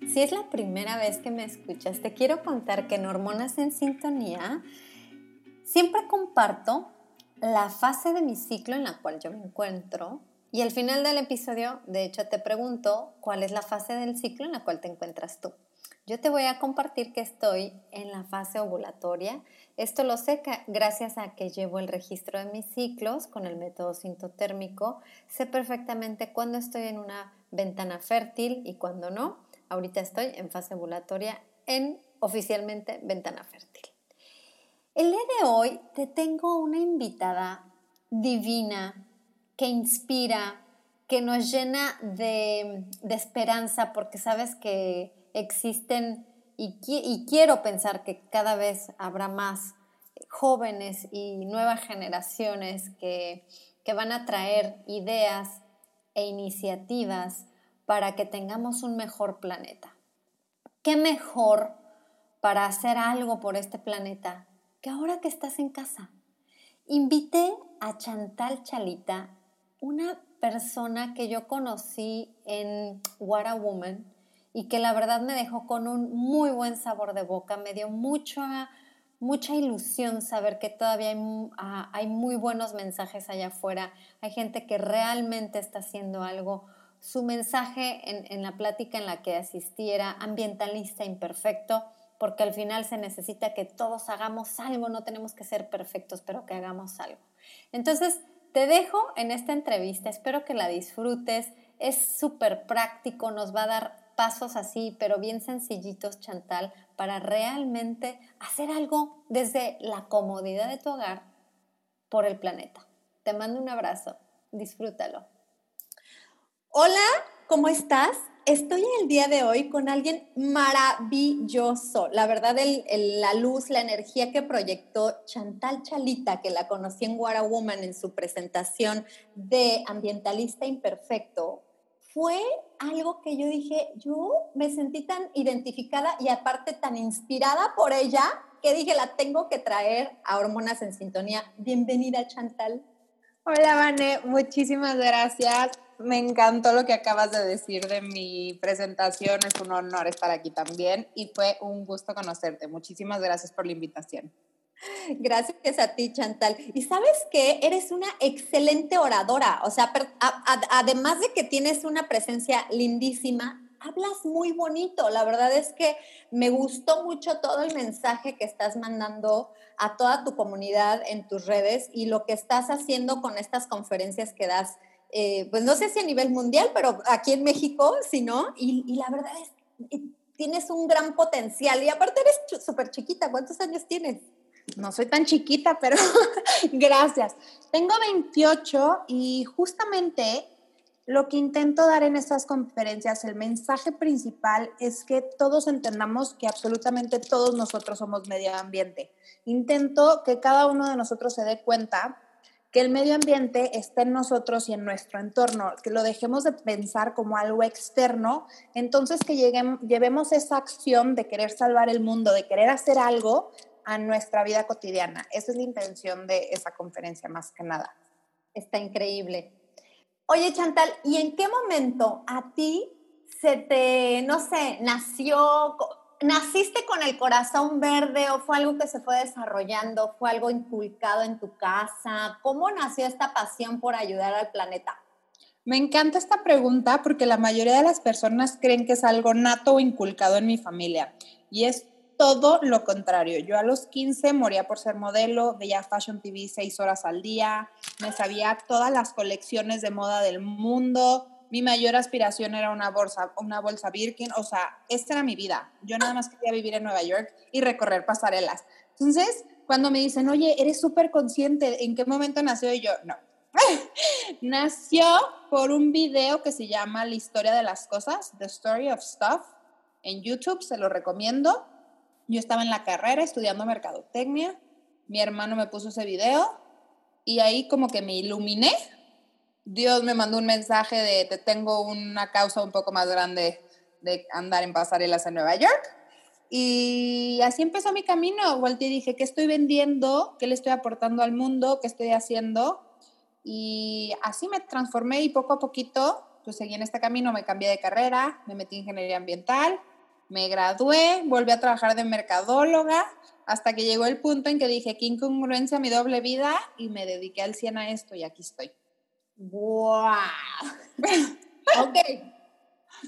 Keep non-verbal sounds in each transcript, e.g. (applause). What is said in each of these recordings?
Si es la primera vez que me escuchas, te quiero contar que en Hormonas en Sintonía siempre comparto la fase de mi ciclo en la cual yo me encuentro y al final del episodio, de hecho, te pregunto cuál es la fase del ciclo en la cual te encuentras tú. Yo te voy a compartir que estoy en la fase ovulatoria. Esto lo sé gracias a que llevo el registro de mis ciclos con el método sintotérmico. Sé perfectamente cuándo estoy en una ventana fértil y cuándo no. Ahorita estoy en fase ovulatoria en oficialmente ventana fértil. El día de hoy te tengo una invitada divina que inspira, que nos llena de, de esperanza porque sabes que existen y, quiero pensar que cada vez habrá más jóvenes y nuevas generaciones que, que van a traer ideas e iniciativas para que tengamos un mejor planeta. ¿Qué mejor para hacer algo por este planeta que ahora que estás en casa? Invité a Chantal Chalita, una persona que yo conocí en What a Woman, y que la verdad me dejó con un muy buen sabor de boca, me dio mucha, mucha ilusión saber que todavía hay, hay muy buenos mensajes allá afuera, hay gente que realmente está haciendo algo. Su mensaje en, la plática en la que asistí era ambientalista imperfecto, porque al final se necesita que todos hagamos algo, no tenemos que ser perfectos, pero que hagamos algo. Entonces, te dejo en esta entrevista, espero que la disfrutes, es súper práctico, nos va a dar pasos así, pero bien sencillitos, Chantal, para realmente hacer algo desde la comodidad de tu hogar por el planeta. Te mando un abrazo, disfrútalo. Hola, ¿cómo estás? Estoy el día de hoy con alguien maravilloso. La verdad, la luz, la energía que proyectó Chantal Chalita, que la conocí en What Woman en su presentación de Ambientalista Imperfecto, fue algo que yo dije, yo me sentí tan identificada y aparte tan inspirada por ella que dije, la tengo que traer a Hormonas en Sintonía. Bienvenida, Chantal. Hola, Vane, muchísimas gracias. Me encantó lo que acabas de decir de mi presentación. Es un honor estar aquí también y fue un gusto conocerte. Muchísimas gracias por la invitación. Gracias a ti, Chantal. Y sabes que eres una excelente oradora. O sea, además de que tienes una presencia lindísima, hablas muy bonito. La verdad es que me gustó mucho todo el mensaje que estás mandando a toda tu comunidad en tus redes y lo que estás haciendo con estas conferencias que das. Eh, pues no sé si a nivel mundial, pero aquí en México, si no, y, y la verdad es que tienes un gran potencial y aparte eres súper chiquita, ¿cuántos años tienes? no soy tan chiquita, pero (laughs) gracias. Tengo 28 y justamente lo que intento dar en estas conferencias, el mensaje principal es que todos entendamos que absolutamente todos nosotros somos medio ambiente. Intento que cada uno de nosotros se dé cuenta que el medio ambiente está en nosotros y en nuestro entorno, que lo dejemos de pensar como algo externo, entonces que lleguemos, llevemos esa acción de querer salvar el mundo, de querer hacer algo a nuestra vida cotidiana. Esa es la intención de esa conferencia más que nada. Está increíble. Oye, Chantal, ¿y en qué momento a ti se te, no sé, nació, naciste con el corazón verde o fue algo que se fue desarrollando, fue algo inculcado en tu casa? ¿Cómo nació esta pasión por ayudar al planeta? Me encanta esta pregunta porque la mayoría de las personas creen que es algo nato o inculcado en mi familia. Y es todo lo contrario. Yo a los 15 moría por ser modelo, veía Fashion TV seis horas al día, me sabía todas las colecciones de moda del mundo. Mi mayor aspiración era una bolsa, una bolsa Birkin, o sea, esta era mi vida. Yo nada más quería vivir en Nueva York y recorrer pasarelas. Entonces, cuando me dicen, oye, eres súper consciente, ¿en qué momento nació? Y yo, no. (laughs) nació por un video que se llama La historia de las cosas, The Story of Stuff, en YouTube, se lo recomiendo yo estaba en la carrera estudiando mercadotecnia, mi hermano me puso ese video y ahí como que me iluminé. Dios me mandó un mensaje de te tengo una causa un poco más grande de andar en pasarelas en Nueva York. Y así empezó mi camino. Volté y dije, ¿qué estoy vendiendo? ¿Qué le estoy aportando al mundo? ¿Qué estoy haciendo? Y así me transformé y poco a poquito, pues seguí en este camino, me cambié de carrera, me metí en ingeniería ambiental, me gradué, volví a trabajar de mercadóloga, hasta que llegó el punto en que dije, qué incongruencia mi doble vida, y me dediqué al 100 a esto y aquí estoy. ¡Wow! ok.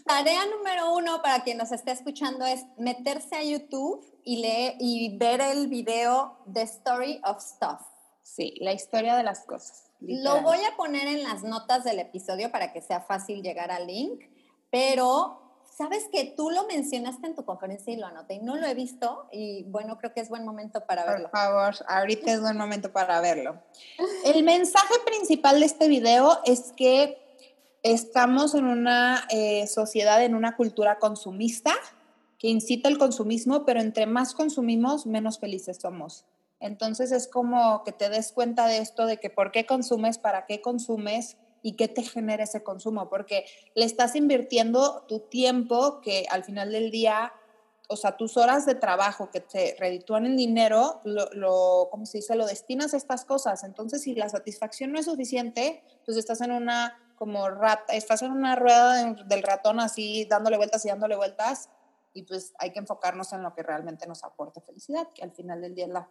Tarea número uno para quien nos esté escuchando es meterse a YouTube y, leer, y ver el video The Story of Stuff. Sí, la historia de las cosas. Lo voy a poner en las notas del episodio para que sea fácil llegar al link, pero Sabes que tú lo mencionaste en tu conferencia y lo anoté y no lo he visto y bueno, creo que es buen momento para verlo. Por favor, ahorita es buen momento para verlo. (laughs) El mensaje principal de este video es que estamos en una eh, sociedad, en una cultura consumista que incita el consumismo, pero entre más consumimos, menos felices somos. Entonces es como que te des cuenta de esto, de que por qué consumes, para qué consumes, y qué te genera ese consumo, porque le estás invirtiendo tu tiempo que al final del día, o sea, tus horas de trabajo que te reditúan el dinero, lo, ¿cómo se dice? Lo destinas a estas cosas. Entonces, si la satisfacción no es suficiente, pues estás en una como rata, estás en una rueda del ratón así dándole vueltas y dándole vueltas y pues hay que enfocarnos en lo que realmente nos aporte felicidad, que al final del día es la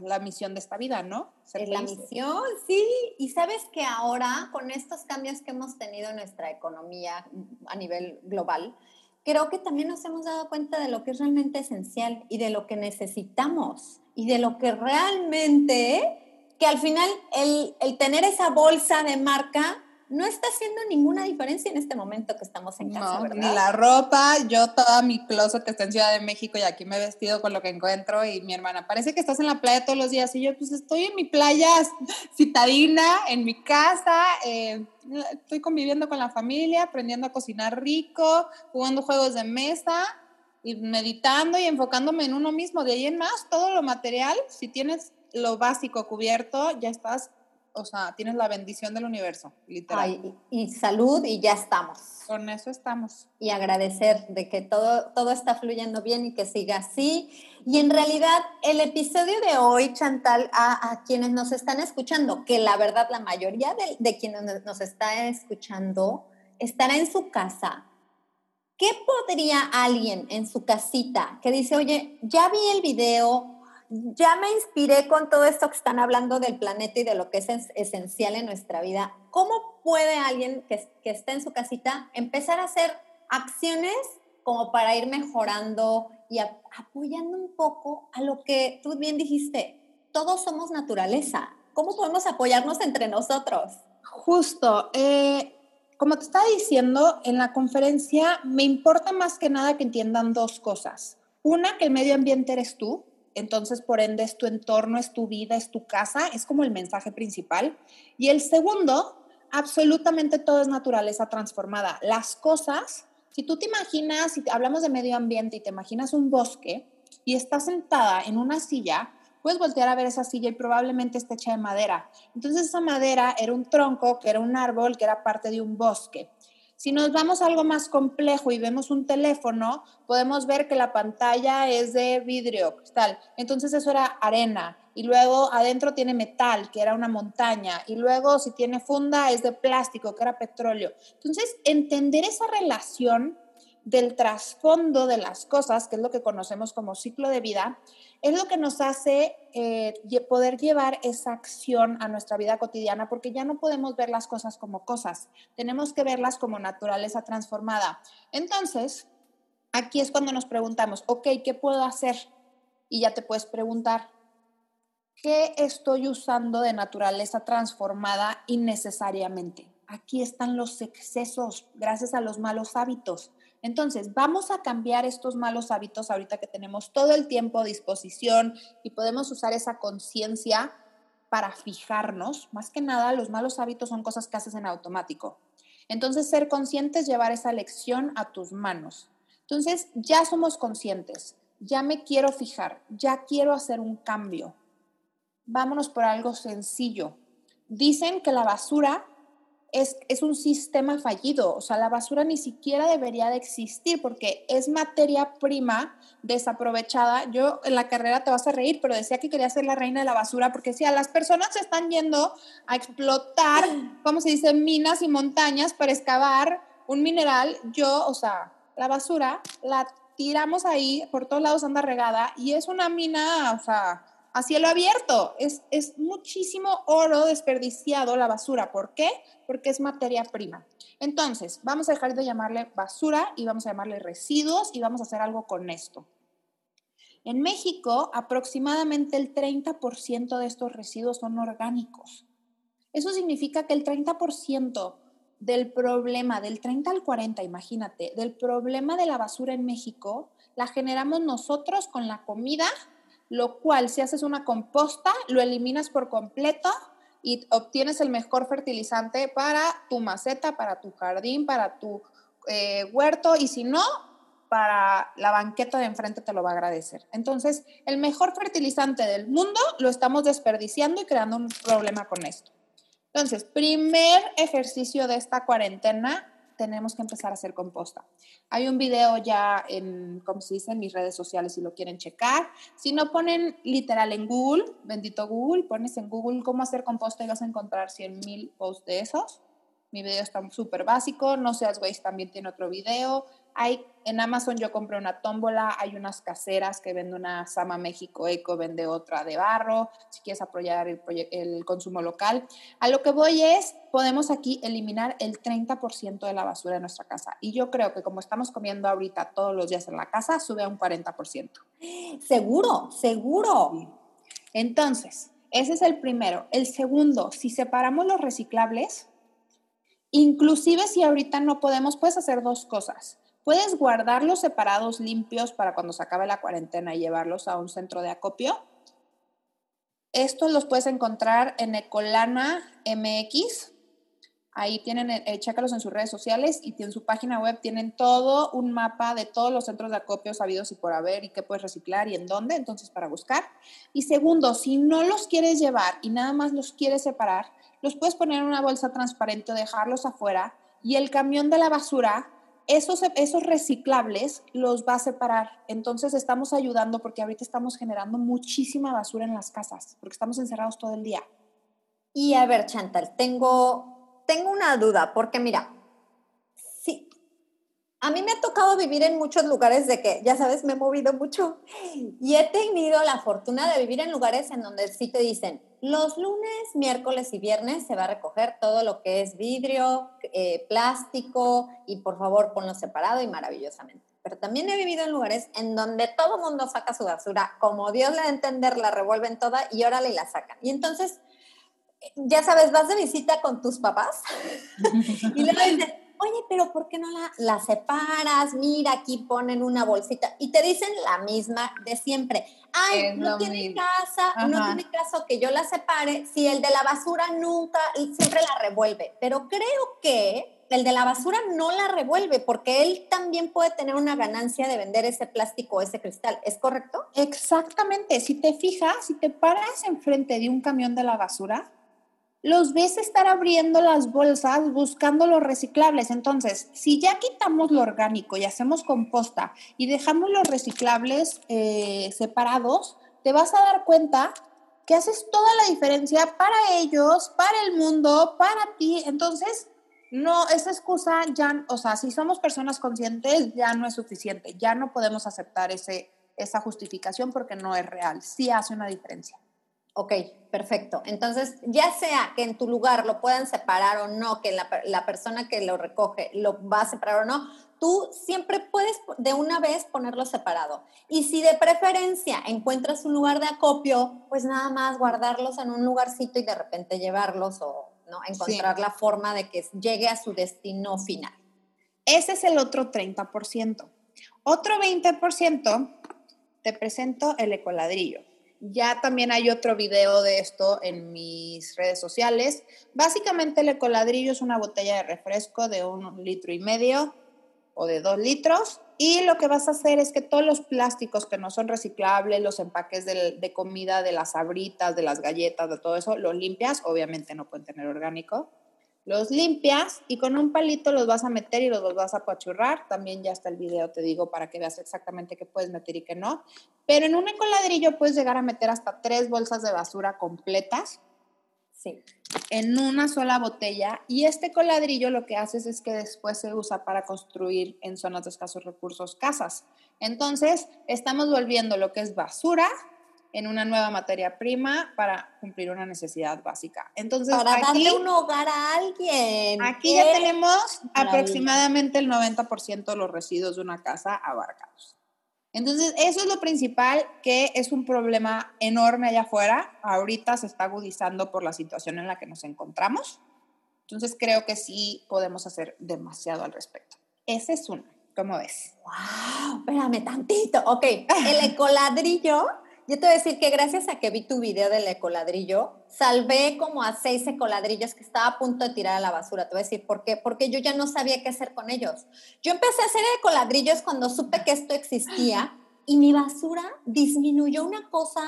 la misión de esta vida, ¿no? es la misión, sí. Y sabes que ahora, con estos cambios que hemos tenido en nuestra economía a nivel global, creo que también nos hemos dado cuenta de lo que es realmente esencial y de lo que necesitamos y de lo que realmente, que al final el, el tener esa bolsa de marca no está haciendo ninguna diferencia en este momento que estamos en casa, no, Ni la ropa, yo toda mi closet que está en Ciudad de México y aquí me he vestido con lo que encuentro y mi hermana, parece que estás en la playa todos los días y yo pues estoy en mi playa citadina, en mi casa, eh, estoy conviviendo con la familia, aprendiendo a cocinar rico, jugando juegos de mesa y meditando y enfocándome en uno mismo. De ahí en más, todo lo material, si tienes lo básico cubierto, ya estás o sea, tienes la bendición del universo, literal. y, salud y ya estamos. Con eso estamos. Y agradecer de que todo, todo está fluyendo bien y que siga así. Y en realidad, el episodio de hoy, Chantal, a, quienes nos están escuchando, que la verdad la mayoría de, de quienes nos está escuchando estará en su casa. ¿Qué podría alguien en su casita que dice, oye, ya vi el video, ya me inspiré con todo esto que están hablando del planeta y de lo que es esencial en nuestra vida. ¿Cómo puede alguien que, que esté en su casita empezar a hacer acciones como para ir mejorando y apoyando un poco a lo que tú bien dijiste? Todos somos naturaleza. ¿Cómo podemos apoyarnos entre nosotros? Justo. Eh, como te estaba diciendo, en la conferencia me importa más que nada que entiendan dos cosas. Una, que el medio ambiente eres tú, entonces por ende es tu entorno, es tu vida, es tu casa, es como el mensaje principal. Y el segundo, absolutamente todo es naturaleza transformada. Las cosas, si tú te imaginas, si hablamos de medio ambiente y te imaginas un bosque y estás sentada en una silla, puedes voltear a ver esa silla y probablemente esté hecha de madera. Entonces esa madera era un tronco, que era un árbol, que era parte de un bosque. Si nos vamos a algo más complejo y vemos un teléfono, podemos ver que la pantalla es de vidrio, cristal. Entonces eso era arena. Y luego adentro tiene metal, que era una montaña. Y luego si tiene funda es de plástico, que era petróleo. Entonces, entender esa relación del trasfondo de las cosas, que es lo que conocemos como ciclo de vida, es lo que nos hace eh, poder llevar esa acción a nuestra vida cotidiana, porque ya no podemos ver las cosas como cosas, tenemos que verlas como naturaleza transformada. Entonces, aquí es cuando nos preguntamos, ok, ¿qué puedo hacer? y ya te puedes preguntar, ¿qué estoy usando de naturaleza transformada innecesariamente? Aquí están los excesos gracias a los malos hábitos. Entonces, vamos a cambiar estos malos hábitos ahorita que tenemos todo el tiempo a disposición y podemos usar esa conciencia para fijarnos. Más que nada, los malos hábitos son cosas que haces en automático. Entonces, ser conscientes, llevar esa lección a tus manos. Entonces, ya somos conscientes, ya me quiero fijar, ya quiero hacer un cambio. Vámonos por algo sencillo. Dicen que la basura es, un sistema fallido. O sea, la basura ni siquiera debería de existir porque es materia prima desaprovechada. Yo en la carrera te vas a reír, pero decía que quería ser la reina de la basura porque decía, las personas se están yendo a explotar, ¿cómo se dice?, minas y montañas para excavar un mineral. Yo, o sea, la basura la tiramos ahí, por todos lados anda regada y es una mina, o sea, a cielo abierto. Es, es muchísimo oro desperdiciado la basura. ¿Por qué? Porque es materia prima. Entonces, vamos a dejar de llamarle basura y vamos a llamarle residuos y vamos a hacer algo con esto. En México, aproximadamente el 30% de estos residuos son orgánicos. Eso significa que el 30% del problema, del 30 al 40, imagínate, del problema de la basura en México, la generamos nosotros con la comida lo cual si haces una composta, lo eliminas por completo y obtienes el mejor fertilizante para tu maceta, para tu jardín, para tu eh, huerto y si no, para la banqueta de enfrente te lo va a agradecer. Entonces, el mejor fertilizante del mundo lo estamos desperdiciando y creando un problema con esto. Entonces, primer ejercicio de esta cuarentena, tenemos que empezar a hacer composta. Hay un video ya en, como se dice, en mis redes sociales si lo quieren checar. Si no ponen literal en Google, bendito Google, pones en Google cómo hacer composta y vas a encontrar 100 mil posts de esos. Mi video está súper básico, no seas güey, también tiene otro video. Hay, en Amazon yo compré una tómbola, hay unas caseras que vende una Sama México Eco, vende otra de barro, si quieres apoyar el, el consumo local. A lo que voy es, podemos aquí eliminar el 30% de la basura de nuestra casa. Y yo creo que como estamos comiendo ahorita todos los días en la casa, sube a un 40%. Seguro, seguro. Entonces, ese es el primero. El segundo, si separamos los reciclables, Inclusive si ahorita no podemos, puedes hacer dos cosas. Puedes guardarlos separados, limpios, para cuando se acabe la cuarentena y llevarlos a un centro de acopio. Estos los puedes encontrar en Ecolana MX. Ahí tienen, eh, chécalos en sus redes sociales y en su página web tienen todo un mapa de todos los centros de acopio sabidos y por haber y qué puedes reciclar y en dónde, entonces para buscar. Y segundo, si no los quieres llevar y nada más los quieres separar, los puedes poner en una bolsa transparente o dejarlos afuera y el camión de la basura, esos, esos reciclables los va a separar. Entonces estamos ayudando porque ahorita estamos generando muchísima basura en las casas, porque estamos encerrados todo el día. Y a ver, Chantal, tengo, tengo una duda, porque mira, sí, a mí me ha tocado vivir en muchos lugares de que, ya sabes, me he movido mucho y he tenido la fortuna de vivir en lugares en donde sí te dicen, los lunes, miércoles y viernes se va a recoger todo lo que es vidrio, eh, plástico y por favor ponlo separado y maravillosamente. Pero también he vivido en lugares en donde todo mundo saca su basura, como Dios le da a entender, la revuelven toda y órale y la sacan. Y entonces, ya sabes, vas de visita con tus papás (laughs) y dicen, oye, pero ¿por qué no la, separas? Mira, aquí ponen una bolsita. Y te dicen la misma de siempre. Ay, no tiene casa, no tiene caso que yo la separe si el de la basura nunca, siempre la revuelve. Pero creo que el de la basura no la revuelve porque él también puede tener una ganancia de vender ese plástico o ese cristal. ¿Es correcto? Exactamente. Si te fijas, si te paras enfrente de un camión de la basura, los ves estar abriendo las bolsas buscando los reciclables. Entonces, si ya quitamos lo orgánico y hacemos composta y dejamos los reciclables eh, separados, te vas a dar cuenta que haces toda la diferencia para ellos, para el mundo, para ti. Entonces, no, esa excusa ya, o sea, si somos personas conscientes, ya no es suficiente. Ya no podemos aceptar ese, esa justificación porque no es real. Sí hace una diferencia. Ok, perfecto. Entonces, ya sea que en tu lugar lo puedan separar o no, que la, la, persona que lo recoge lo va a separar o no, tú siempre puedes de una vez ponerlo separado. Y si de preferencia encuentras un lugar de acopio, pues nada más guardarlos en un lugarcito y de repente llevarlos o ¿no? encontrar la forma de que llegue a su destino final. Ese es el otro 30%. Otro 20% te presento el ecoladrillo. Ya también hay otro video de esto en mis redes sociales. Básicamente el ecoladrillo es una botella de refresco de un litro y medio o de dos litros y lo que vas a hacer es que todos los plásticos que no son reciclables, los empaques de, de comida, de las abritas, de las galletas, de todo eso, los limpias. Obviamente no pueden tener orgánico los limpias y con un palito los vas a meter y los vas a apachurrar. También ya está el video, te digo, para que veas exactamente qué puedes meter y qué no. Pero en un ecoladrillo puedes llegar a meter hasta tres bolsas de basura completas. Sí. En una sola botella. Y este coladrillo lo que haces es que después se usa para construir en zonas de escasos recursos casas. Entonces, estamos volviendo lo que es basura en una nueva materia prima para cumplir una necesidad básica. Entonces, para darle un hogar a alguien. Aquí ya tenemos aproximadamente el 90% de los residuos de una casa abarcados. Entonces, eso es lo principal, que es un problema enorme allá afuera. Ahorita se está agudizando por la situación en la que nos encontramos. Entonces, creo que sí podemos hacer demasiado al respecto. Ese es uno. ¿Cómo ves? ¡Wow! Espérame tantito. Ok, el (laughs) ecoladrillo yo te voy a decir que gracias a que vi tu video del ecoladrillo, salvé como a seis ecoladrillos que estaba a punto de tirar a la basura. Te voy a decir por qué. Porque yo ya no sabía qué hacer con ellos. Yo empecé a hacer ecoladrillos cuando supe que esto existía y mi basura disminuyó una cosa,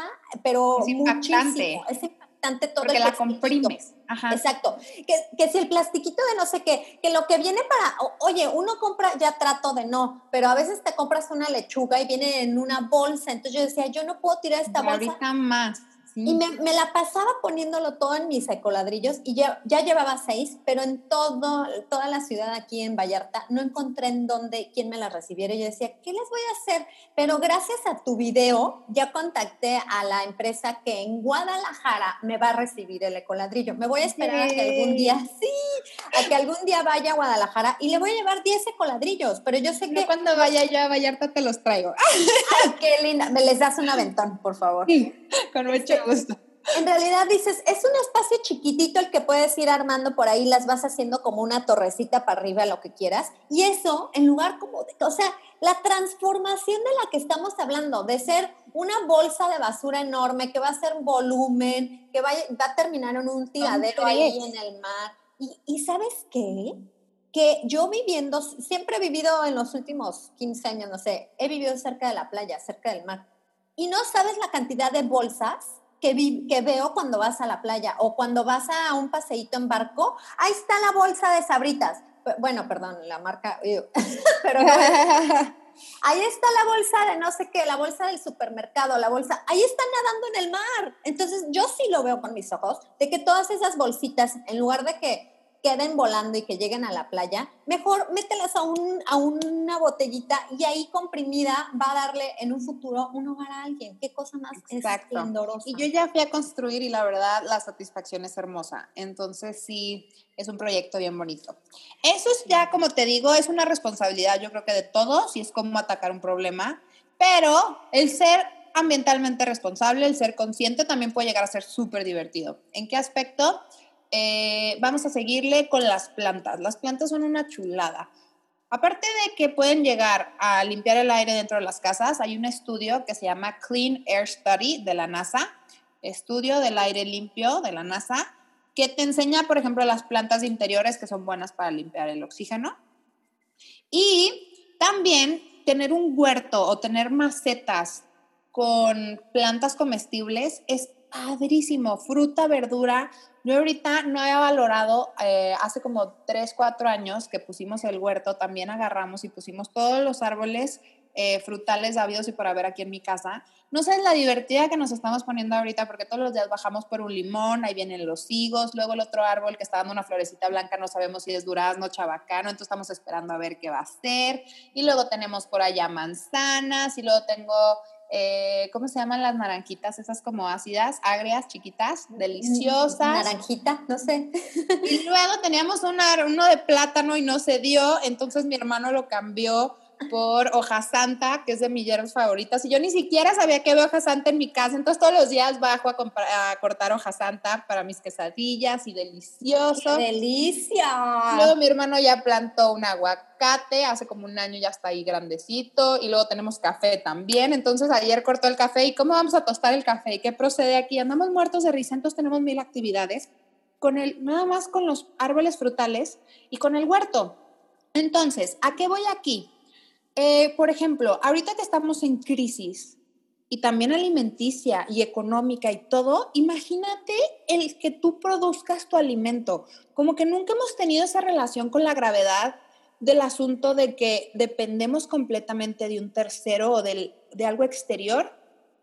pero es muchísimo. Es todo Porque la comprimes. Exacto. Que, que, si el plastiquito de no sé qué, que lo que viene para, oye, uno compra, ya trato de no, pero a veces te compras una lechuga y viene en una bolsa. Entonces yo decía, yo no puedo tirar esta bolsa. Ahorita más. Y me, la pasaba poniéndolo todo en mis ecoladrillos y ya, ya llevaba seis, pero en todo, toda la ciudad aquí en Vallarta no encontré en dónde, quién me la recibiera. Y yo decía, ¿qué les voy a hacer? Pero gracias a tu video ya contacté a la empresa que en Guadalajara me va a recibir el ecoladrillo. Me voy a esperar a que algún día, sí, a que algún día vaya a Guadalajara y le voy a llevar 10 ecoladrillos, pero yo sé que... cuando vaya yo a Vallarta te los traigo. Ay, qué linda. Me les das un aventón, por favor. Sí, con mucho en realidad dices, es un espacio chiquitito el que puedes ir armando por ahí, las vas haciendo como una torrecita para arriba, lo que quieras. Y eso, en lugar como de, o sea, la transformación de la que estamos hablando, de ser una bolsa de basura enorme que va a ser volumen, que va, va a terminar en un tiradero ahí en el mar. Y, y ¿sabes qué? Que yo viviendo, siempre he vivido en los últimos 15 años, no sé, he vivido cerca de la playa, cerca del mar. Y no sabes la cantidad de bolsas que, veo cuando vas a la playa o cuando vas a un paseíto en barco, ahí está la bolsa de sabritas. Bueno, perdón, la marca, (laughs) pero (laughs) ahí está la bolsa de no sé qué, la bolsa del supermercado, la bolsa, ahí están nadando en el mar. Entonces yo sí lo veo con mis ojos, de que todas esas bolsitas, en lugar de que queden volando y que lleguen a la playa, mejor mételas a, un, a una botellita y ahí comprimida va a darle en un futuro un hogar a alguien. Qué cosa más esplendorosa. Y yo ya fui a construir y la verdad la satisfacción es hermosa. Entonces sí, es un proyecto bien bonito. Eso es ya, como te digo, es una responsabilidad yo creo que de todos y es como atacar un problema, pero el ser ambientalmente responsable, el ser consciente también puede llegar a ser súper divertido. ¿En qué aspecto? Eh, vamos a seguirle con las plantas. Las plantas son una chulada. Aparte de que pueden llegar a limpiar el aire dentro de las casas, hay un estudio que se llama Clean Air Study de la NASA, estudio del aire limpio de la NASA, que te enseña, por ejemplo, las plantas interiores que son buenas para limpiar el oxígeno. Y también tener un huerto o tener macetas con plantas comestibles es padrísimo. Fruta, verdura, yo ahorita no había valorado, eh, hace como 3, 4 años que pusimos el huerto, también agarramos y pusimos todos los árboles eh, frutales habidos y por haber aquí en mi casa. No sé la divertida que nos estamos poniendo ahorita porque todos los días bajamos por un limón, ahí vienen los higos, luego el otro árbol que está dando una florecita blanca, no sabemos si es durazno, chabacano, entonces estamos esperando a ver qué va a ser. Y luego tenemos por allá manzanas y luego tengo eh, ¿cómo se llaman las naranjitas? Esas como ácidas, agrias, chiquitas, deliciosas. Naranjita, no sé. Y luego teníamos una, uno de plátano y no se dio, entonces mi hermano lo cambió por hoja santa, que es de mis hierbas favoritas. Y yo ni siquiera sabía que había hoja santa en mi casa. Entonces todos los días bajo a, cortar hoja santa para mis quesadillas y delicioso. ¡Qué delicia! Luego mi hermano ya plantó un aguacate, hace como un año ya está ahí grandecito. Y luego tenemos café también. Entonces ayer cortó el café. ¿Y cómo vamos a tostar el café? ¿Y qué procede aquí? Andamos muertos de risa, entonces tenemos mil actividades. Con el, nada más con los árboles frutales y con el huerto. Entonces, ¿a qué voy aquí? Eh, por ejemplo, ahorita que estamos en crisis y también alimenticia y económica y todo, imagínate el que tú produzcas tu alimento. Como que nunca hemos tenido esa relación con la gravedad del asunto de que dependemos completamente de un tercero o de algo exterior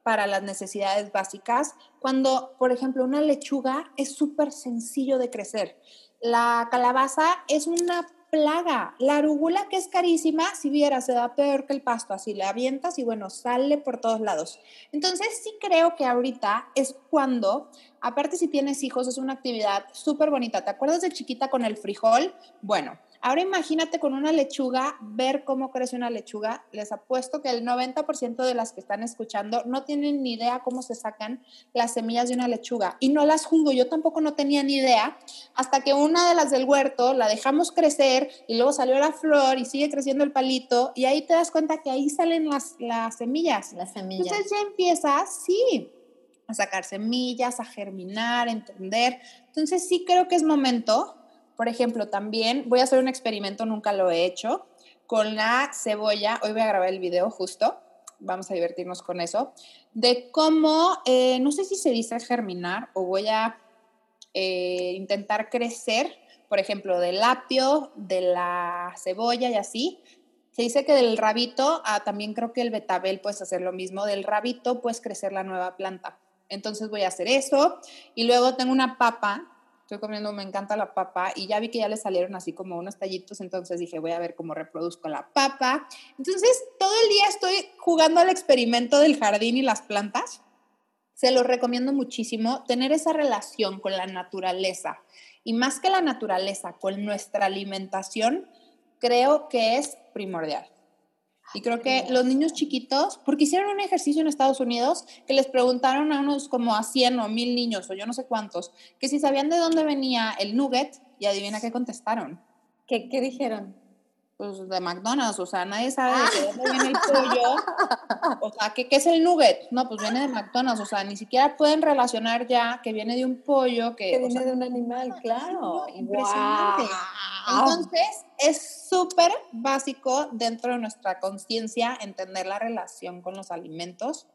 para las necesidades básicas, cuando, por ejemplo, una lechuga es súper sencillo de crecer. La calabaza es una plaga. La arugula, que es carísima, si viera, se da peor que el pasto, así le avientas y bueno, sale por todos lados. Entonces sí creo que ahorita es cuando, aparte si tienes hijos, es una actividad súper bonita. ¿Te acuerdas de chiquita con el frijol? Bueno, Ahora imagínate con una lechuga, ver cómo crece una lechuga. Les apuesto que el 90% de las que están escuchando no tienen ni idea cómo se sacan las semillas de una lechuga. Y no las juzgo, yo tampoco no tenía ni idea hasta que una de las del huerto la dejamos crecer y luego salió la flor y sigue creciendo el palito y ahí te das cuenta que ahí salen las, las semillas. Las semillas. Entonces ya empiezas, sí, a sacar semillas, a germinar, a entender. Entonces sí creo que es momento por ejemplo, también voy a hacer un experimento, nunca lo he hecho, con la cebolla. Hoy voy a grabar el video justo, vamos a divertirnos con eso, de cómo, eh, no sé si se dice germinar o voy a eh, intentar crecer, por ejemplo, del apio, de la cebolla y así. Se dice que del rabito, ah, también creo que el betabel puedes hacer lo mismo, del rabito puedes crecer la nueva planta. Entonces voy a hacer eso. Y luego tengo una papa estoy comiendo, me encanta la papa y ya vi que ya le salieron así como unos tallitos, entonces dije, voy a ver cómo reproduzco la papa. Entonces, todo el día estoy jugando al experimento del jardín y las plantas. Se los recomiendo muchísimo, tener esa relación con la naturaleza y más que la naturaleza, con nuestra alimentación, creo que es primordial. Y creo que los niños chiquitos, porque hicieron un ejercicio en Estados Unidos que les preguntaron a unos como a 100 o 1000 niños o yo no sé cuántos, que si sabían de dónde venía el nugget y adivina qué contestaron. ¿Qué, qué dijeron? Pues de McDonald's, o sea, nadie sabe de dónde viene el pollo. O sea, ¿qué, ¿qué, es el nugget? No, pues viene de McDonald's, o sea, ni siquiera pueden relacionar ya que viene de un pollo, que, que viene de un animal, claro. Impresionante. Entonces, es súper básico dentro de nuestra conciencia entender la relación con los alimentos.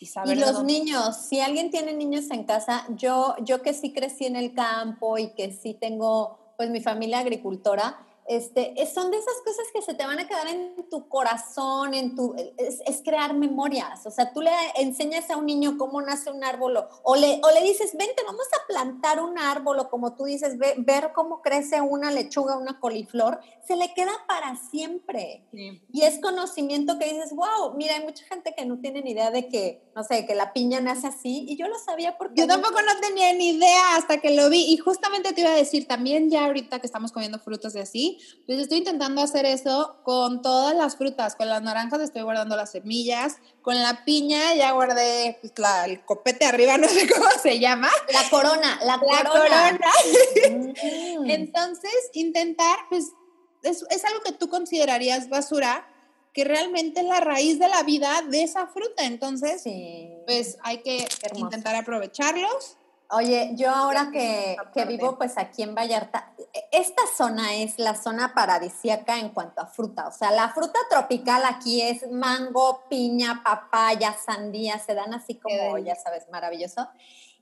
Y, saber y los niños, si alguien tiene niños en casa, yo, yo que sí crecí en el campo y que sí tengo pues mi familia agricultora, este, son de esas cosas que se te van a quedar en tu corazón, en tu, es, crear memorias. O sea, tú le enseñas a un niño cómo nace un árbol o, le, o le dices, vente, vamos a plantar un árbol o como tú dices, ver cómo crece una lechuga, una coliflor, se le queda para siempre. Y es conocimiento que dices, wow, mira, hay mucha gente que no tiene ni idea de que, no sé, que la piña nace así y yo lo sabía porque... Yo tampoco no tenía ni idea hasta que lo vi y justamente te iba a decir, también ya ahorita que estamos comiendo frutos de así, pues estoy intentando hacer eso con todas las frutas. Con las naranjas estoy guardando las semillas. Con la piña ya guardé pues, el copete arriba, (laughs) no sé cómo se llama. La corona, la, corona. Mm. Entonces, intentar, pues, es, es algo que tú considerarías basura, que realmente es la raíz de la vida de esa fruta. Entonces, pues hay que intentar aprovecharlos Oye, yo ahora que, vivo pues aquí en Vallarta, esta zona es la zona paradisíaca en cuanto a fruta. O sea, la fruta tropical aquí es mango, piña, papaya, sandía, se dan así como, ya sabes, maravilloso.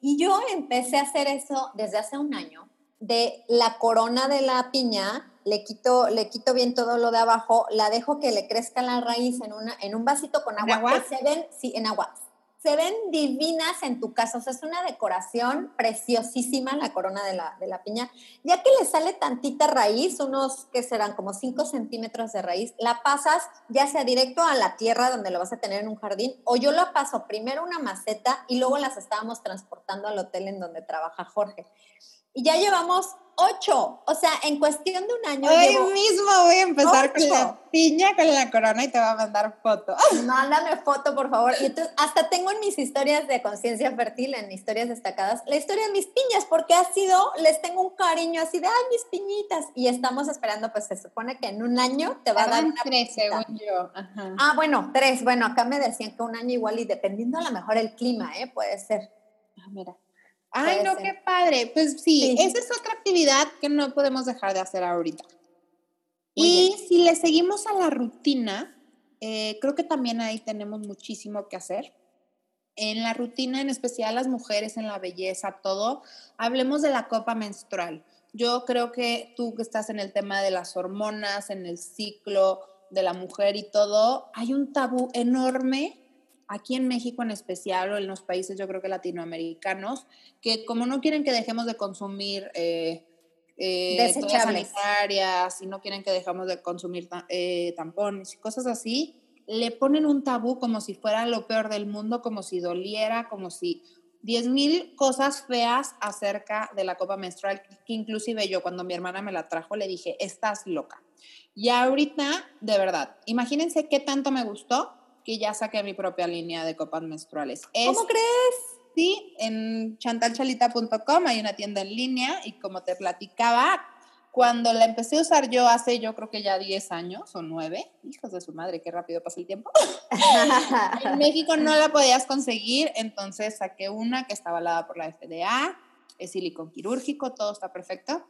Y yo empecé a hacer eso desde hace un año. De la corona de la piña, le quito, le quito bien todo lo de abajo, la dejo que le crezca la raíz en, una, en un vasito con agua. agua? se ven, sí, en agua se ven divinas en tu casa. O sea, es una decoración preciosísima la corona de la, de la piña. Ya que le sale tantita raíz, unos que serán como 5 centímetros de raíz, la pasas ya sea directo a la tierra donde lo vas a tener en un jardín, o yo la paso primero una maceta y luego las estábamos transportando al hotel en donde trabaja Jorge. Y ya llevamos ocho. O sea, en cuestión de un año. Hoy mismo voy a empezar con la piña, con la corona y te voy a mandar foto. (laughs) Mándame foto, por favor. Y entonces, hasta tengo en mis historias de conciencia fértil, en historias destacadas, la historia de mis piñas, porque ha sido, les tengo un cariño así de, ay, mis piñitas. Y estamos esperando, pues se supone que en un año te va a dar una. Tres, según yo. Ah, bueno, tres. Bueno, acá me decían que un año igual y dependiendo a lo mejor el clima, ¿eh? Puede ser. Ah, mira. Ay, no, qué padre. Pues sí, esa es otra actividad que no podemos dejar de hacer ahorita. y si le seguimos a la rutina, eh, creo que también ahí tenemos muchísimo que hacer. En la rutina, en especial las mujeres, en la belleza, todo, hablemos de la copa menstrual. Yo creo que tú que estás en el tema de las hormonas, en el ciclo de la mujer y todo, hay un tabú enorme aquí en México en especial o en los países yo creo que latinoamericanos, que como no quieren que dejemos de consumir eh, eh, sanitarias y no quieren que dejemos de consumir eh, tampones y cosas así, le ponen un tabú como si fuera lo peor del mundo, como si doliera, como si 10 mil cosas feas acerca de la copa menstrual, que inclusive yo cuando mi hermana me la trajo le dije, estás loca. Y ahorita, de verdad, imagínense qué tanto me gustó que ya saqué mi propia línea de copas menstruales. ¿Cómo crees? Sí, en chantalchalita.com hay una tienda en línea y como te platicaba, cuando la empecé a usar yo hace yo creo que ya 10 años o 9, hijos de su madre, qué rápido pasa el tiempo. (laughs) en México no la podías conseguir, entonces saqué una que está avalada por la FDA, es silicón quirúrgico, todo está perfecto.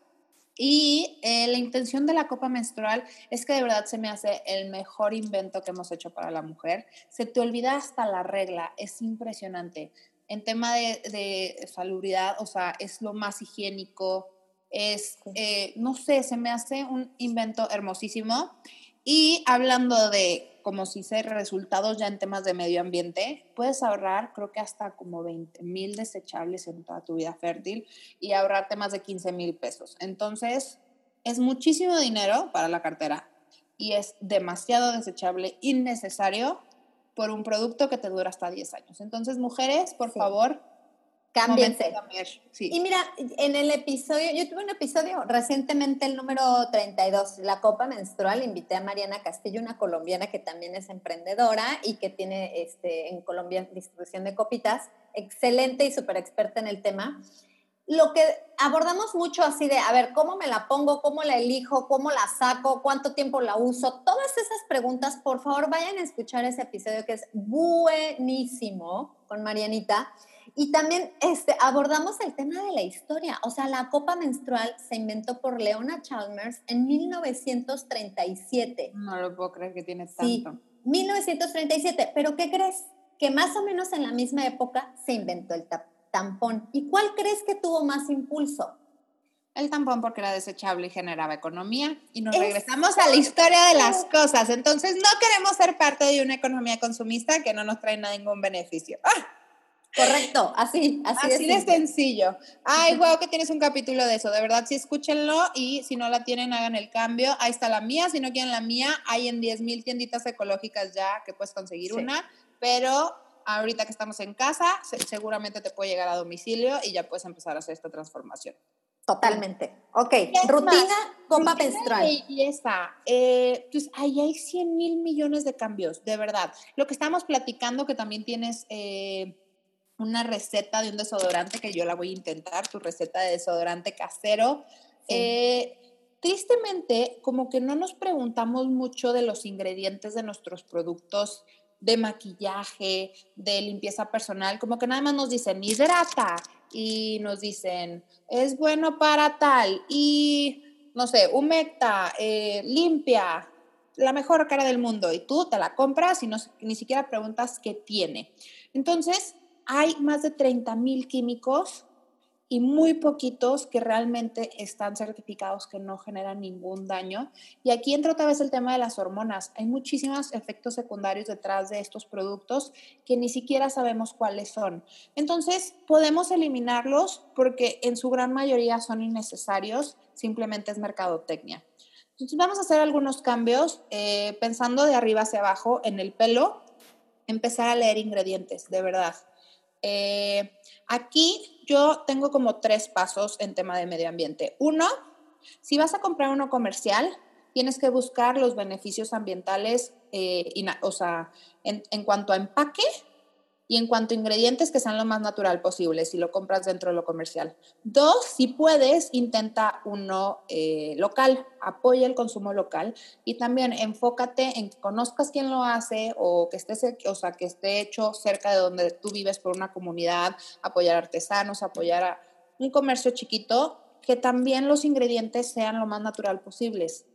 Y eh, la intención de la copa menstrual es que de verdad se me hace el mejor invento que hemos hecho para la mujer. Se te olvida hasta la regla, es impresionante. En tema de, de salubridad, o sea, es lo más higiénico, es, eh, no sé, se me hace un invento hermosísimo. Y hablando de como si se resultados ya en temas de medio ambiente, puedes ahorrar creo que hasta como 20 mil desechables en toda tu vida fértil y ahorrarte más de 15 mil pesos. Entonces, es muchísimo dinero para la cartera y es demasiado desechable, innecesario por un producto que te dura hasta 10 años. Entonces, mujeres, por favor, Cámbiense. Y mira, en el episodio, yo tuve un episodio recientemente, el número 32, la copa menstrual, invité a Mariana Castillo, una colombiana que también es emprendedora y que tiene este, en Colombia distribución de copitas, excelente y súper experta en el tema. Lo que abordamos mucho así de, a ver, ¿cómo me la pongo? ¿Cómo la elijo? ¿Cómo la saco? ¿Cuánto tiempo la uso? Todas esas preguntas, por favor, vayan a escuchar ese episodio que es buenísimo con Marianita. Y también este, abordamos el tema de la historia. O sea, la copa menstrual se inventó por Leona Chalmers en 1937. No lo puedo creer que tiene tanto. Sí, 1937. Pero ¿qué crees? Que más o menos en la misma época se inventó el tampón. ¿Y cuál crees que tuvo más impulso? El tampón porque era desechable y generaba economía. Y nos regresamos a la historia de las cosas. Entonces, no queremos ser parte de una economía consumista que no nos trae ningún beneficio. ¡Ah! Correcto, así, así, así de, sencillo. Ay, wow, que tienes un capítulo de eso. De verdad, sí, escúchenlo y si no la tienen, hagan el cambio. Ahí está la mía. Si no quieren la mía, hay en 10 mil tienditas ecológicas ya que puedes conseguir una. Pero ahorita que estamos en casa, seguramente te puede llegar a domicilio y ya puedes empezar a hacer esta transformación. Totalmente. Ok, rutina copa menstrual. Y está. Eh, pues ahí hay 100 mil millones de cambios, de verdad. Lo que estamos platicando, que también tienes eh, una receta de un desodorante que yo la voy a intentar, tu receta de desodorante casero. Eh, tristemente, como que no nos preguntamos mucho de los ingredientes de nuestros productos de maquillaje, de limpieza personal, como que nada más nos dicen hidrata y nos dicen es bueno para tal y no sé, humecta, eh, limpia, la mejor cara del mundo y tú te la compras y no, ni siquiera preguntas qué tiene. Entonces, hay más de 30 mil químicos y muy poquitos que realmente están certificados que no generan ningún daño. Y aquí entra otra vez el tema de las hormonas. Hay muchísimos efectos secundarios detrás de estos productos que ni siquiera sabemos cuáles son. Entonces, podemos eliminarlos porque en su gran mayoría son innecesarios, simplemente es mercadotecnia. Entonces, vamos a hacer algunos cambios eh, pensando de arriba hacia abajo en el pelo, empezar a leer ingredientes, de verdad. Eh, aquí yo tengo como tres pasos en tema de medio ambiente. Uno, si vas a comprar uno comercial, tienes que buscar los beneficios ambientales, eh, o sea, en, en cuanto a empaque, y en cuanto a ingredientes, que sean lo más natural posible si lo compras dentro de lo comercial. Dos, si puedes, intenta uno eh, local, apoya el consumo local y también enfócate en que conozcas quién lo hace o que esté, o sea, que esté hecho cerca de donde tú vives por una comunidad, apoyar artesanos, apoyar a un comercio chiquito, que también los ingredientes sean lo más natural posibles.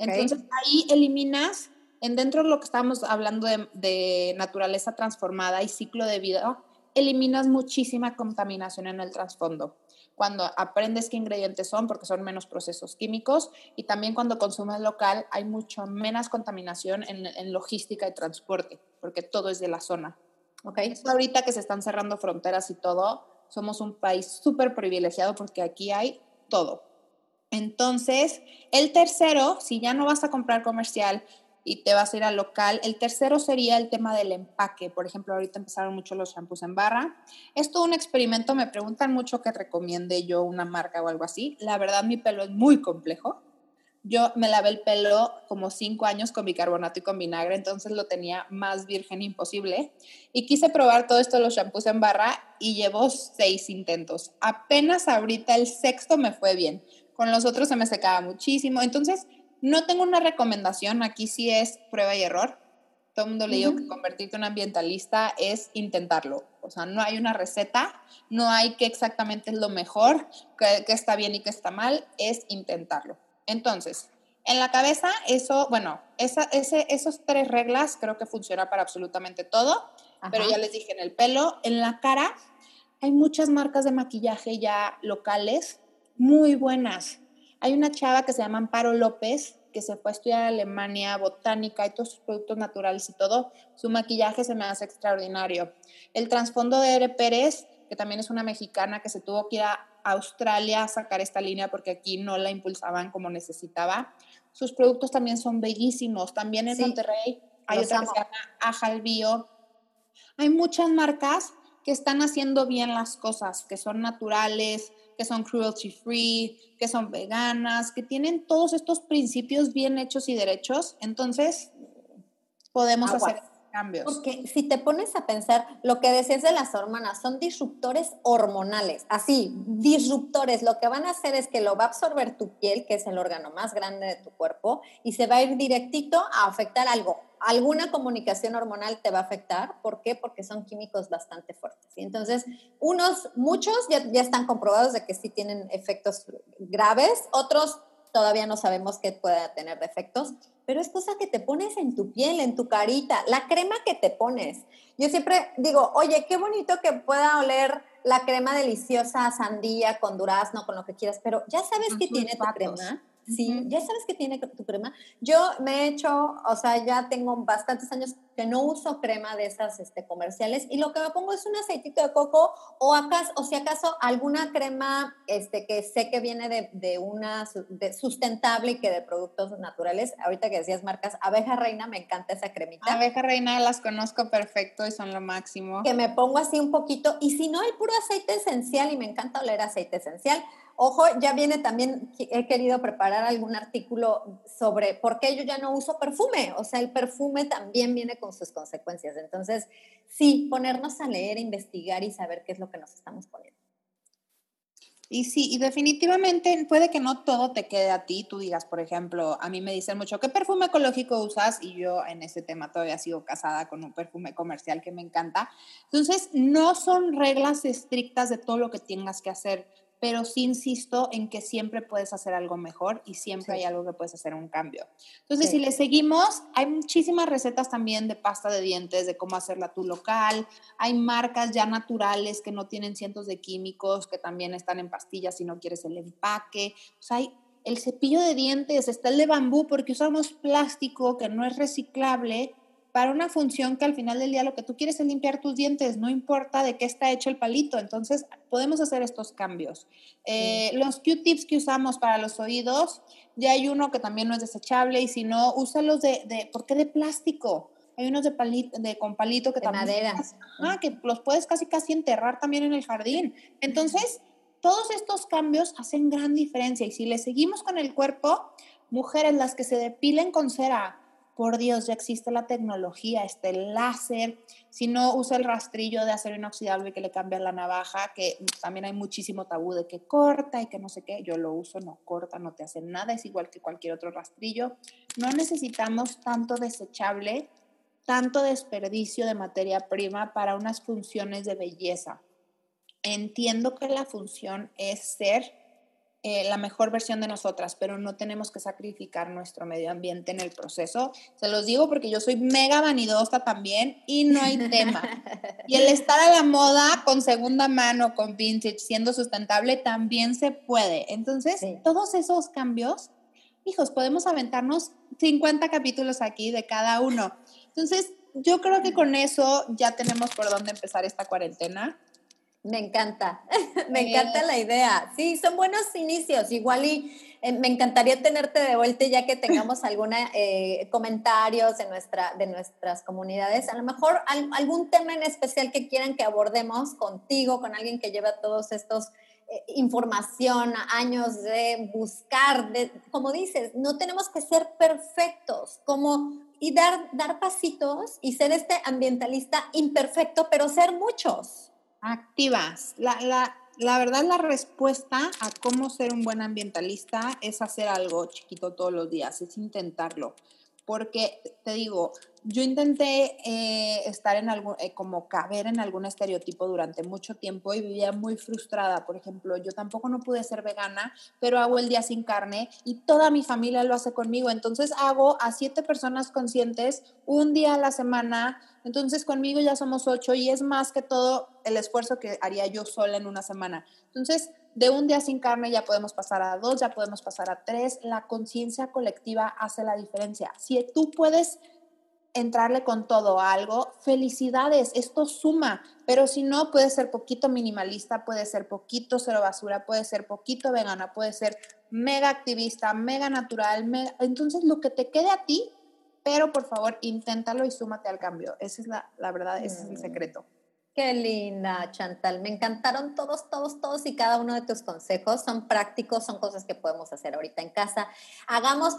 Entonces ahí eliminas en dentro de lo que estábamos hablando de, naturaleza transformada y ciclo de vida, eliminas muchísima contaminación en el trasfondo. Cuando aprendes qué ingredientes son, porque son menos procesos químicos, y también cuando consumes local, hay mucho menos contaminación en, logística y transporte, porque todo es de la zona. Okay. ahorita que se están cerrando fronteras y todo, somos un país súper privilegiado porque aquí hay todo. Entonces, el tercero, si ya no vas a comprar comercial, y te vas a ir al local. El tercero sería el tema del empaque. Por ejemplo, ahorita empezaron mucho los shampoos en barra. Es todo un experimento. Me preguntan mucho que recomiende yo una marca o algo así. La verdad, mi pelo es muy complejo. Yo me lavé el pelo como cinco años con bicarbonato y con vinagre, entonces lo tenía más virgen imposible. Y quise probar todo esto los shampoos en barra y llevo seis intentos. Apenas ahorita el sexto me fue bien. Con los otros se me secaba muchísimo. Entonces, no tengo una recomendación, aquí sí es prueba y error. Todo el mundo le digo que convertirte en un ambientalista es intentarlo. O sea, no hay una receta, no hay que exactamente es lo mejor, que, está bien y que está mal, es intentarlo. Entonces, en la cabeza, eso, bueno, esa, ese, esos tres reglas creo que funciona para absolutamente todo, pero ya les dije, en el pelo, en la cara, hay muchas marcas de maquillaje ya locales muy buenas. Hay una chava que se llama Amparo López, que se fue a estudiar a Alemania, botánica y todos sus productos naturales y todo. Su maquillaje se me hace extraordinario. El trasfondo de Ere Pérez, que también es una mexicana que se tuvo que ir a Australia a sacar esta línea porque aquí no la impulsaban como necesitaba. Sus productos también son bellísimos. También en Monterrey hay otra que se llama Ajal Bio. Hay muchas marcas que están haciendo bien las cosas, que son naturales, que son cruelty free, que son veganas, que tienen todos estos principios bien hechos y derechos, entonces podemos hacer cambios. Porque si te pones a pensar, lo que decías de las hormonas son disruptores hormonales, así, disruptores. Lo que van a hacer es que lo va a absorber tu piel, que es el órgano más grande de tu cuerpo, y se va a ir directito a afectar algo alguna comunicación hormonal te va a afectar. ¿Por qué? Porque son químicos bastante fuertes. Y entonces, unos, muchos ya, ya, están comprobados de que sí tienen efectos graves, otros todavía no sabemos qué pueda tener de efectos, pero es cosa que te pones en tu piel, en tu carita, la crema que te pones. Yo siempre digo, oye, qué bonito que pueda oler la crema deliciosa sandía con durazno, con lo que quieras, pero ya sabes que tiene tu crema Sí, ya sabes que tiene tu crema. Yo me he hecho, o sea, ya tengo bastantes años que no uso crema de esas este, comerciales y lo que me pongo es un aceitito de coco o, acaso, o si acaso alguna crema este, que sé que viene de, de una de sustentable y que de productos naturales. Ahorita que decías marcas, Abeja Reina, me encanta esa cremita. Abeja Reina las conozco perfecto y son lo máximo. Que me pongo así un poquito y si no, el puro aceite esencial y me encanta oler aceite esencial Ojo, ya viene también, he querido preparar algún artículo sobre por qué yo ya no uso perfume. O sea, el perfume también viene con sus consecuencias. Entonces, sí, ponernos a leer, investigar y saber qué es lo que nos estamos poniendo. Y sí, y definitivamente puede que no todo te quede a ti. Tú digas, por ejemplo, a mí me dicen mucho, ¿qué perfume ecológico usas? Y yo en ese tema todavía sigo casada con un perfume comercial que me encanta. Entonces, no son reglas estrictas de todo lo que tengas que hacer pero sí insisto en que siempre puedes hacer algo mejor y siempre hay algo que puedes hacer un cambio. Entonces, si le seguimos, hay muchísimas recetas también de pasta de dientes, de cómo hacerla tu local. Hay marcas ya naturales que no tienen cientos de químicos, que también están en pastillas si no quieres el empaque. O sea, hay el cepillo de dientes, está el de bambú porque usamos plástico que no es reciclable para una función que al final del día lo que tú quieres es limpiar tus dientes, no importa de qué está hecho el palito. Entonces, podemos hacer estos cambios. Eh, los Q-tips que usamos para los oídos, ya hay uno que también no es desechable y si no, úsalos de, de ¿por qué de plástico? Hay unos de palito, de con palito que de también... madera. Ah, que los puedes casi casi enterrar también en el jardín. Entonces, todos estos cambios hacen gran diferencia y si le seguimos con el cuerpo, mujeres las que se depilen con cera, por Dios, ya existe la tecnología, este láser, si no usa el rastrillo de acero inoxidable que le cambia la navaja, que también hay muchísimo tabú de que corta y que no sé qué, yo lo uso, no corta, no te hace nada, es igual que cualquier otro rastrillo. No necesitamos tanto desechable, tanto desperdicio de materia prima para unas funciones de belleza. Entiendo que la función es ser eh, la mejor versión de nosotras, pero no tenemos que sacrificar nuestro medio ambiente en el proceso. Se los digo porque yo soy mega vanidosa también y no hay tema. (laughs) y el estar a la moda con segunda mano, con vintage, siendo sustentable, también se puede. Entonces, todos esos cambios, hijos, podemos aventarnos 50 capítulos aquí de cada uno. Entonces, yo creo que con eso ya tenemos por dónde empezar esta cuarentena. Me encanta, (laughs) me encanta la idea. Sí, son buenos inicios. Igual y eh, me encantaría tenerte de vuelta ya que tengamos (laughs) algunos eh, comentarios de, nuestra, de nuestras comunidades. A lo mejor algún tema en especial que quieran que abordemos contigo, con alguien que lleva todos estos eh, información, años de buscar, de, como dices, no tenemos que ser perfectos, como y dar, dar pasitos y ser este ambientalista imperfecto, pero ser muchos activas. La, la, la, verdad, la respuesta a cómo ser un buen ambientalista es hacer algo chiquito todos los días, es intentarlo. Porque te digo, yo intenté eh, estar en algún, eh, como caber en algún estereotipo durante mucho tiempo y vivía muy frustrada. Por ejemplo, yo tampoco no pude ser vegana, pero hago el día sin carne y toda mi familia lo hace conmigo. Entonces hago a siete personas conscientes un día a la semana. Entonces conmigo ya somos ocho y es más que todo el esfuerzo que haría yo sola en una semana. Entonces, de un día sin carne ya podemos pasar a dos, ya podemos pasar a tres. La conciencia colectiva hace la diferencia. Si tú puedes entrarle con todo a algo, felicidades, esto suma, pero si no, puede ser poquito minimalista, puede ser poquito cero basura, puede ser poquito vegana, puede ser mega activista, mega natural, entonces lo que te quede a ti, pero por favor, inténtalo y súmate al cambio. Esa es la, la verdad, ese es el mm. secreto. Qué linda, Chantal. Me encantaron todos, todos, todos y cada uno de tus consejos. Son prácticos, son cosas que podemos hacer ahorita en casa. Hagamos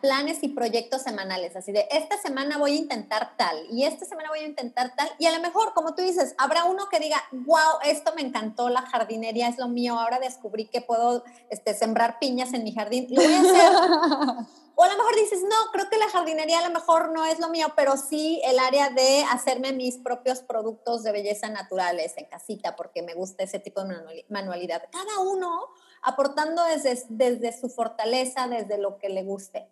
planes y proyectos semanales, así de esta semana voy a intentar tal y esta semana voy a intentar tal. Y a lo mejor, como tú dices, habrá uno que diga, wow, esto me encantó, la jardinería es lo mío, ahora descubrí que puedo este, sembrar piñas en mi jardín. Lo voy a hacer. (laughs) O a lo mejor dices, no, creo que la jardinería a lo mejor no es lo mío, pero sí el área de hacerme mis propios productos de belleza naturales en casita, porque me gusta ese tipo de manualidad. Cada uno aportando desde, desde su fortaleza, desde lo que le guste.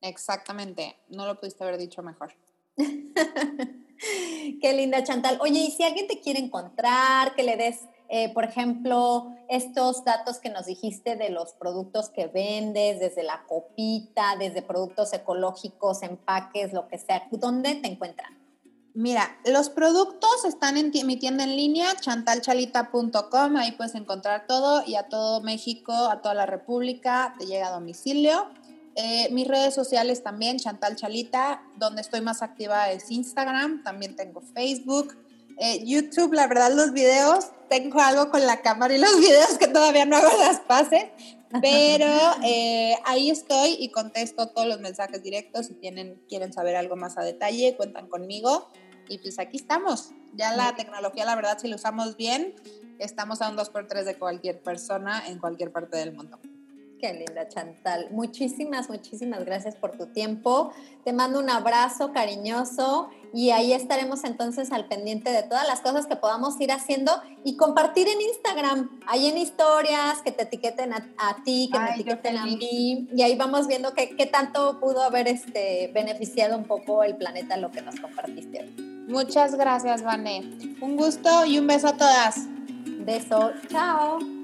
Exactamente, no lo pudiste haber dicho mejor. (laughs) Qué linda, Chantal. Oye, y si alguien te quiere encontrar, que le des eh, por ejemplo, estos datos que nos dijiste de los productos que vendes, desde la copita, desde productos ecológicos, empaques, lo que sea, ¿dónde te encuentran? Mira, los productos están en mi tienda en línea, chantalchalita.com, ahí puedes encontrar todo y a todo México, a toda la República, te llega a domicilio. Eh, mis redes sociales también, Chantal Chalita, donde estoy más activa es Instagram, también tengo Facebook, eh, YouTube, la verdad, los videos, tengo algo con la cámara y los (laughs) videos que todavía no hago las pases, pero eh, ahí estoy y contesto todos los mensajes directos. Si tienen, quieren saber algo más a detalle, cuentan conmigo. Y pues aquí estamos. Ya la tecnología, la verdad, si lo usamos bien, estamos a un 2x3 de cualquier persona en cualquier parte del mundo. Qué linda, Chantal. Muchísimas, muchísimas gracias por tu tiempo. Te mando un abrazo cariñoso y ahí estaremos entonces al pendiente de todas las cosas que podamos ir haciendo y compartir en Instagram, ahí en historias, que te etiqueten a, ti, que me etiqueten a mí y ahí vamos viendo qué, tanto pudo haber este, beneficiado un poco el planeta lo que nos compartiste Muchas gracias, Vané. Un gusto y un beso a todas. Beso. Chao.